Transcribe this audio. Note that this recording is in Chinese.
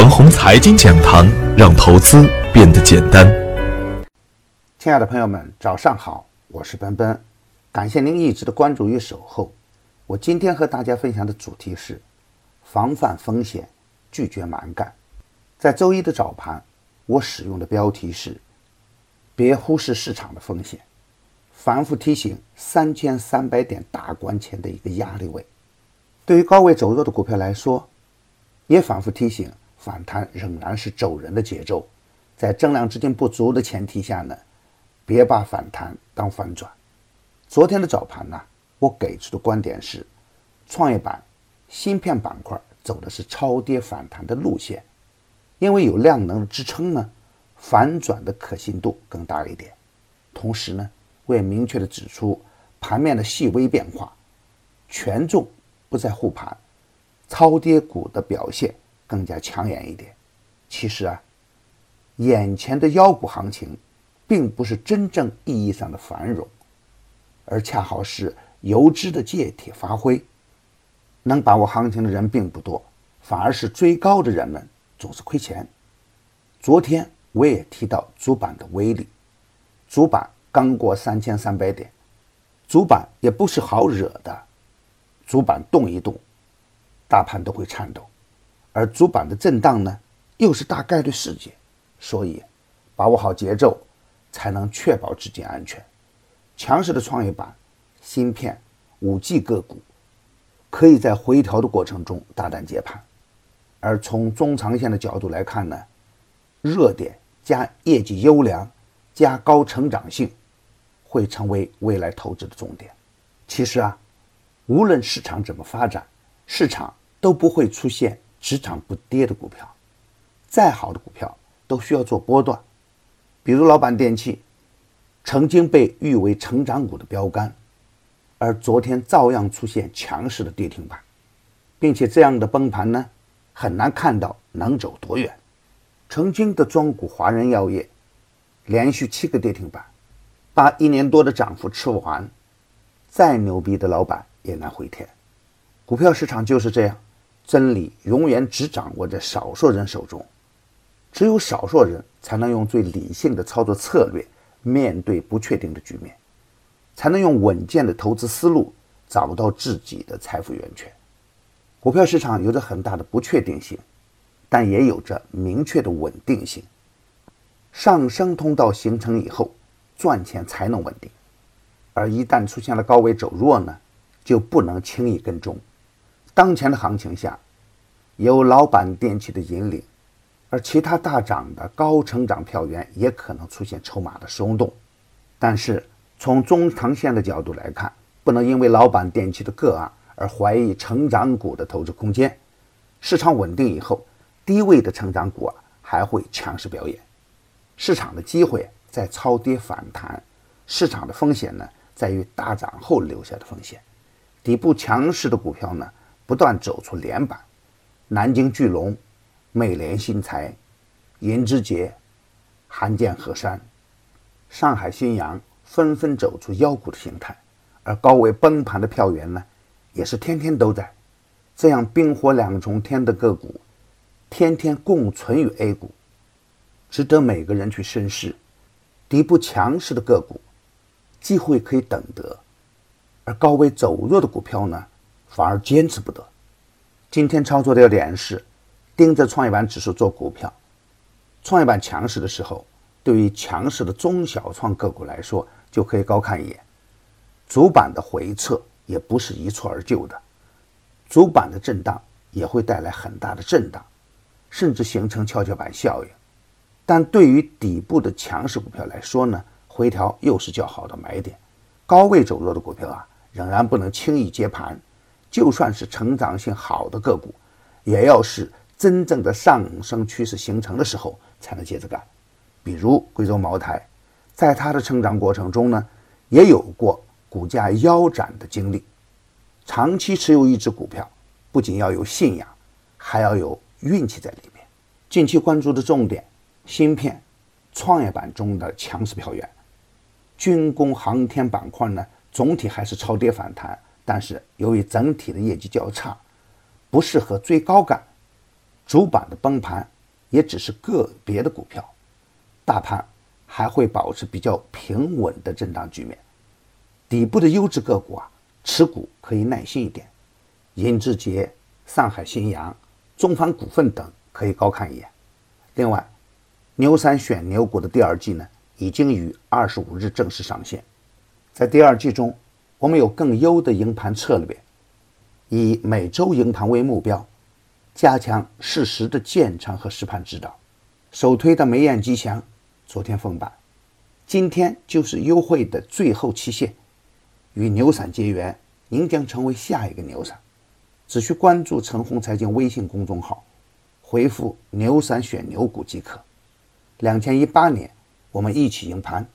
腾宏财经讲堂，让投资变得简单。亲爱的朋友们，早上好，我是奔奔，感谢您一直的关注与守候。我今天和大家分享的主题是防范风险，拒绝蛮干。在周一的早盘，我使用的标题是“别忽视市场的风险”，反复提醒三千三百点大关前的一个压力位。对于高位走弱的股票来说，也反复提醒，反弹仍然是走人的节奏，在增量资金不足的前提下呢，别把反弹当反转。昨天的早盘呢，我给出的观点是，创业板、芯片板块走的是超跌反弹的路线，因为有量能支撑呢，反转的可信度更大一点。同时呢，我也明确的指出盘面的细微变化，权重不在护盘。超跌股的表现更加抢眼一点。其实啊，眼前的妖股行情，并不是真正意义上的繁荣，而恰好是游资的借题发挥。能把握行情的人并不多，反而是追高的人们总是亏钱。昨天我也提到主板的威力，主板刚过三千三百点，主板也不是好惹的，主板动一动。大盘都会颤抖，而主板的震荡呢，又是大概率事件，所以把握好节奏，才能确保资金安全。强势的创业板、芯片、五 G 个股，可以在回调的过程中大胆接盘。而从中长线的角度来看呢，热点加业绩优良加高成长性，会成为未来投资的重点。其实啊，无论市场怎么发展，市场。都不会出现只涨不跌的股票，再好的股票都需要做波段。比如老板电器，曾经被誉为成长股的标杆，而昨天照样出现强势的跌停板，并且这样的崩盘呢，很难看到能走多远。曾经的庄股华人药业，连续七个跌停板，把一年多的涨幅吃完，再牛逼的老板也难回天。股票市场就是这样。真理永远只掌握在少数人手中，只有少数人才能用最理性的操作策略面对不确定的局面，才能用稳健的投资思路找到自己的财富源泉。股票市场有着很大的不确定性，但也有着明确的稳定性。上升通道形成以后，赚钱才能稳定，而一旦出现了高位走弱呢，就不能轻易跟踪。当前的行情下，有老板电器的引领，而其他大涨的高成长票源也可能出现筹码的松动。但是从中长线的角度来看，不能因为老板电器的个案而怀疑成长股的投资空间。市场稳定以后，低位的成长股啊还会强势表演。市场的机会在超跌反弹，市场的风险呢在于大涨后留下的风险。底部强势的股票呢？不断走出连板，南京巨龙、美联新材、银之杰、韩建河山、上海新阳纷纷走出妖股的形态，而高位崩盘的票源呢，也是天天都在。这样冰火两重天的个股，天天共存于 A 股，值得每个人去深思。底部强势的个股，机会可以等得，而高位走弱的股票呢？反而坚持不得。今天操作的要点是盯着创业板指数做股票。创业板强势的时候，对于强势的中小创个股来说，就可以高看一眼。主板的回撤也不是一蹴而就的，主板的震荡也会带来很大的震荡，甚至形成跷跷板效应。但对于底部的强势股票来说呢，回调又是较好的买点。高位走弱的股票啊，仍然不能轻易接盘。就算是成长性好的个股，也要是真正的上升趋势形成的时候才能接着干。比如贵州茅台，在它的成长过程中呢，也有过股价腰斩的经历。长期持有一只股票，不仅要有信仰，还要有运气在里面。近期关注的重点，芯片、创业板中的强势票源，军工航天板块呢，总体还是超跌反弹。但是由于整体的业绩较差，不适合追高干，主板的崩盘也只是个别的股票，大盘还会保持比较平稳的震荡局面。底部的优质个股啊，持股可以耐心一点。银之杰、上海新阳、中方股份等可以高看一眼。另外，牛三选牛股的第二季呢，已经于二十五日正式上线。在第二季中，我们有更优的营盘策略，以每周营盘为目标。加强适时的建仓和实盘指导。首推的梅雁吉祥，昨天封板，今天就是优惠的最后期限。与牛散结缘，您将成为下一个牛散。只需关注陈红财经微信公众号，回复“牛散选牛股”即可。两千一八年，我们一起赢盘。